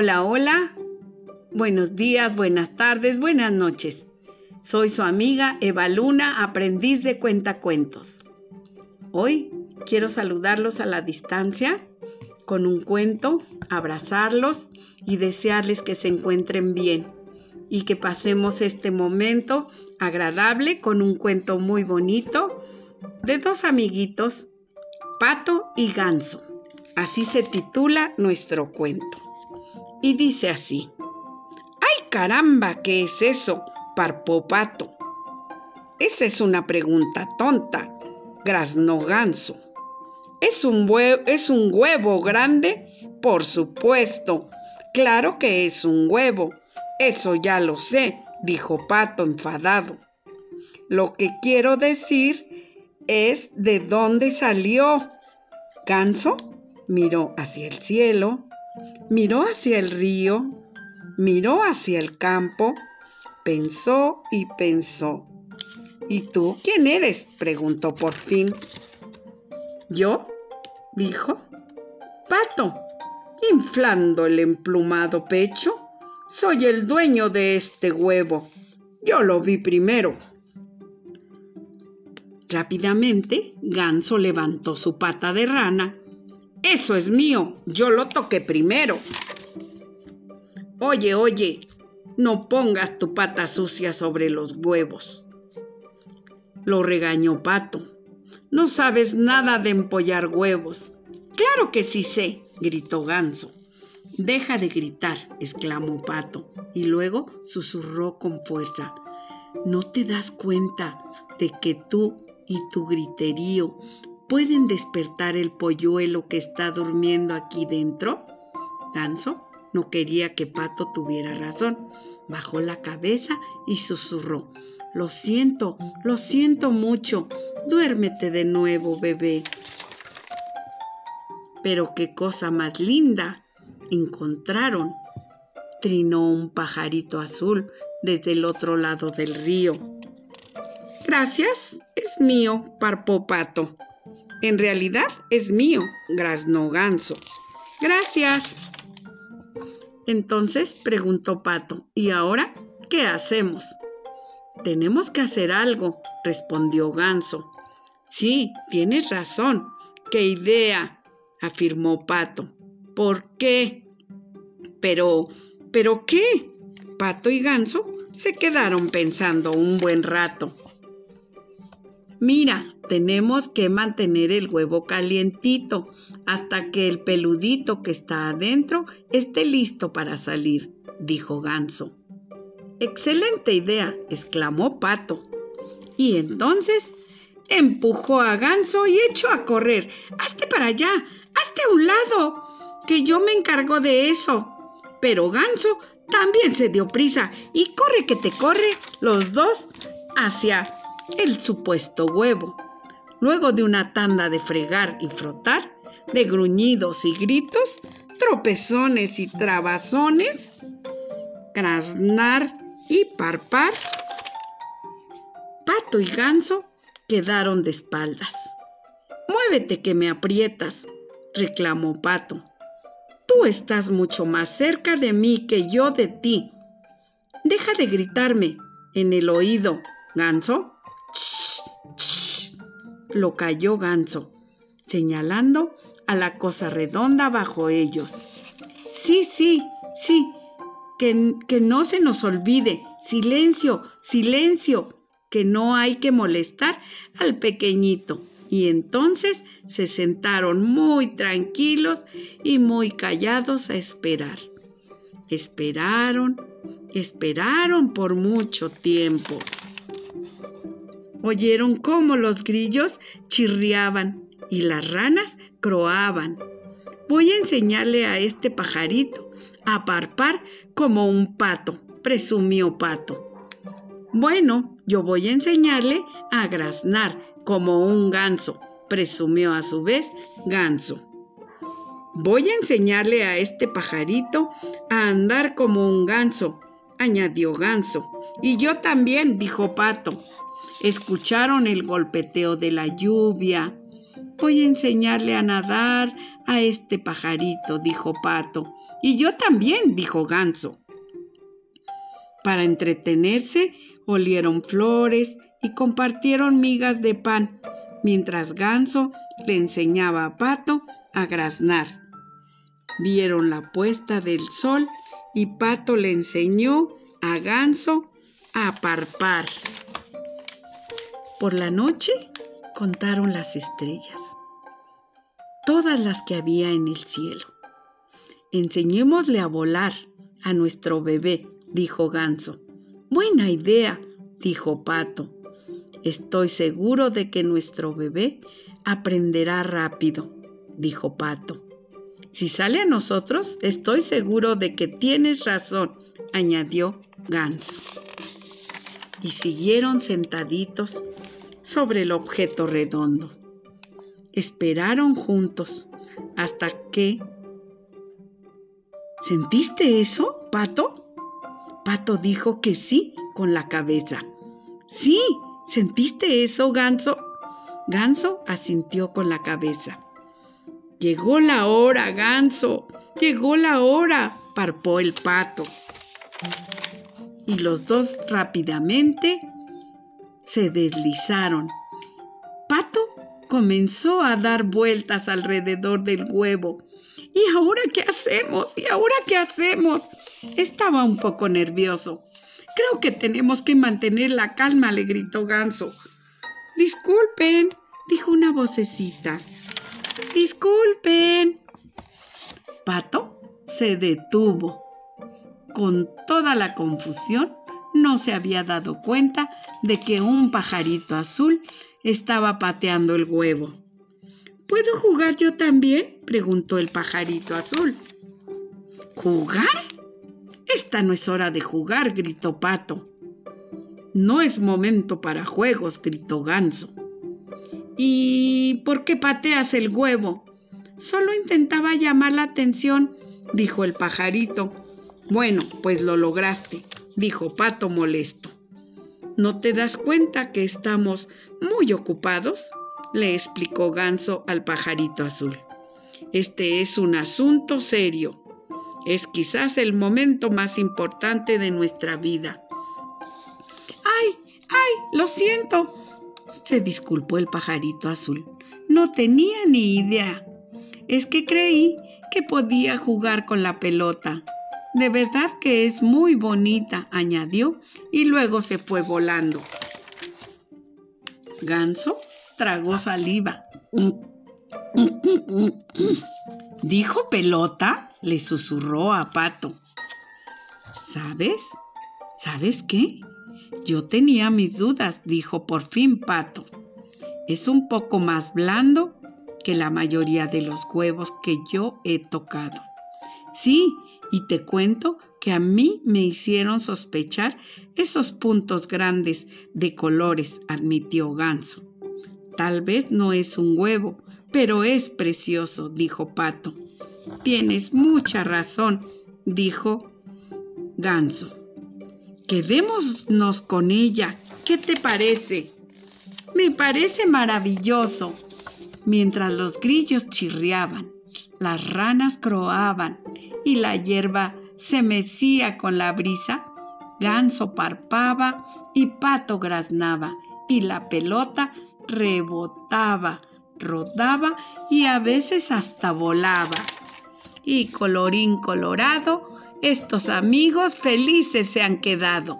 Hola, hola. Buenos días, buenas tardes, buenas noches. Soy su amiga Eva Luna, aprendiz de cuentacuentos. Hoy quiero saludarlos a la distancia con un cuento, abrazarlos y desearles que se encuentren bien y que pasemos este momento agradable con un cuento muy bonito de dos amiguitos, Pato y Ganso. Así se titula nuestro cuento. Y dice así. ¡Ay caramba! ¿Qué es eso? parpó Pato. Esa es una pregunta tonta, graznó Ganso. ¿Es un, ¿Es un huevo grande? Por supuesto. Claro que es un huevo. Eso ya lo sé, dijo Pato enfadado. Lo que quiero decir es de dónde salió. Ganso miró hacia el cielo, miró hacia el río, miró hacia el campo, pensó y pensó. ¿Y tú quién eres? preguntó por fin. ¿Yo? dijo. Pato, inflando el emplumado pecho, soy el dueño de este huevo. Yo lo vi primero. Rápidamente, Ganso levantó su pata de rana. Eso es mío, yo lo toqué primero. Oye, oye, no pongas tu pata sucia sobre los huevos. Lo regañó Pato. No sabes nada de empollar huevos. Claro que sí sé, gritó Ganso. Deja de gritar, exclamó Pato, y luego susurró con fuerza. ¿No te das cuenta de que tú y tu griterío pueden despertar el polluelo que está durmiendo aquí dentro? Ganso no quería que Pato tuviera razón. Bajó la cabeza y susurró. Lo siento, lo siento mucho. Duérmete de nuevo, bebé. Pero qué cosa más linda encontraron. Trinó un pajarito azul desde el otro lado del río. Gracias, es mío, parpó Pato. En realidad es mío, graznó Ganso. Gracias. Entonces preguntó Pato, ¿y ahora qué hacemos? Tenemos que hacer algo, respondió Ganso. Sí, tienes razón. ¡Qué idea! afirmó Pato. ¿Por qué? Pero, ¿pero qué? Pato y Ganso se quedaron pensando un buen rato. Mira, tenemos que mantener el huevo calientito hasta que el peludito que está adentro esté listo para salir, dijo Ganso. Excelente idea, exclamó Pato. Y entonces empujó a Ganso y echó a correr. Hazte para allá, hazte a un lado, que yo me encargo de eso. Pero Ganso también se dio prisa y corre que te corre los dos hacia el supuesto huevo. Luego de una tanda de fregar y frotar, de gruñidos y gritos, tropezones y trabazones, graznar y parpar, pato y ganso quedaron de espaldas. Muévete que me aprietas, reclamó Pato. Tú estás mucho más cerca de mí que yo de ti. Deja de gritarme en el oído, ganso. Lo cayó Ganso, señalando a la cosa redonda bajo ellos. Sí, sí, sí, que, que no se nos olvide. Silencio, silencio, que no hay que molestar al pequeñito. Y entonces se sentaron muy tranquilos y muy callados a esperar. Esperaron, esperaron por mucho tiempo. Oyeron cómo los grillos chirriaban y las ranas croaban. Voy a enseñarle a este pajarito a parpar como un pato, presumió Pato. Bueno, yo voy a enseñarle a graznar como un ganso, presumió a su vez Ganso. Voy a enseñarle a este pajarito a andar como un ganso, añadió Ganso. Y yo también, dijo Pato. Escucharon el golpeteo de la lluvia. Voy a enseñarle a nadar, a este pajarito, dijo Pato. Y yo también, dijo Ganso. Para entretenerse, olieron flores y compartieron migas de pan, mientras Ganso le enseñaba a Pato a graznar. Vieron la puesta del sol y Pato le enseñó a Ganso a parpar. Por la noche contaron las estrellas, todas las que había en el cielo. Enseñémosle a volar a nuestro bebé, dijo Ganso. Buena idea, dijo Pato. Estoy seguro de que nuestro bebé aprenderá rápido, dijo Pato. Si sale a nosotros, estoy seguro de que tienes razón, añadió Ganso. Y siguieron sentaditos sobre el objeto redondo. Esperaron juntos hasta que... ¿Sentiste eso, Pato? Pato dijo que sí con la cabeza. Sí, ¿sentiste eso, Ganso? Ganso asintió con la cabeza. Llegó la hora, Ganso. Llegó la hora, parpó el pato. Y los dos rápidamente se deslizaron. Pato comenzó a dar vueltas alrededor del huevo. ¿Y ahora qué hacemos? ¿Y ahora qué hacemos? Estaba un poco nervioso. Creo que tenemos que mantener la calma, le gritó Ganso. Disculpen, dijo una vocecita. Disculpen. Pato se detuvo. Con toda la confusión, no se había dado cuenta de que un pajarito azul estaba pateando el huevo. ¿Puedo jugar yo también? preguntó el pajarito azul. ¿Jugar? Esta no es hora de jugar, gritó Pato. No es momento para juegos, gritó Ganso. ¿Y por qué pateas el huevo? Solo intentaba llamar la atención, dijo el pajarito. Bueno, pues lo lograste dijo Pato molesto. ¿No te das cuenta que estamos muy ocupados? le explicó Ganso al pajarito azul. Este es un asunto serio. Es quizás el momento más importante de nuestra vida. ¡Ay! ¡Ay! Lo siento. se disculpó el pajarito azul. No tenía ni idea. Es que creí que podía jugar con la pelota. De verdad que es muy bonita, añadió, y luego se fue volando. Ganso tragó saliva. ¿Dijo pelota? le susurró a Pato. ¿Sabes? ¿Sabes qué? Yo tenía mis dudas, dijo por fin Pato. Es un poco más blando que la mayoría de los huevos que yo he tocado. Sí, y te cuento que a mí me hicieron sospechar esos puntos grandes de colores, admitió Ganso. Tal vez no es un huevo, pero es precioso, dijo Pato. Tienes mucha razón, dijo Ganso. Quedémonos con ella. ¿Qué te parece? Me parece maravilloso. Mientras los grillos chirriaban, las ranas croaban y la hierba se mecía con la brisa, ganso parpaba y pato graznaba y la pelota rebotaba, rodaba y a veces hasta volaba. Y colorín colorado, estos amigos felices se han quedado.